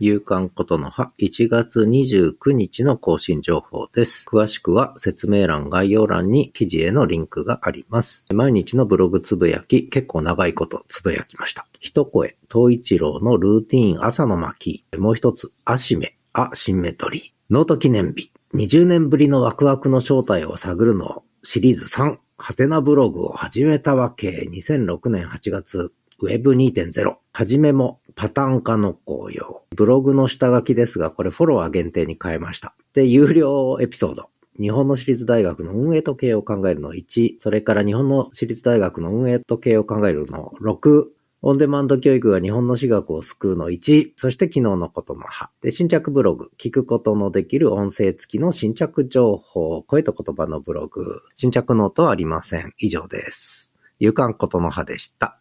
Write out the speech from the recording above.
夕刊ことの葉1月29日の更新情報です。詳しくは説明欄概要欄に記事へのリンクがあります。毎日のブログつぶやき、結構長いことつぶやきました。一声、東一郎のルーティーン朝の巻。もう一つ、アシメ、アシンメトリー。ノート記念日。20年ぶりのワクワクの正体を探るのシリーズ3。ハテナブログを始めたわけ。2006年8月。ウェブ2.0。はじめもパターン化の効用。ブログの下書きですが、これフォロワー限定に変えました。で、有料エピソード。日本の私立大学の運営と経営を考えるの1、それから日本の私立大学の運営と経営を考えるの6、オンデマンド教育が日本の私学を救うの1、そして昨日のことの葉。で、新着ブログ、聞くことのできる音声付きの新着情報、声と言葉のブログ、新着ノートはありません。以上です。夕刊ことの葉でした。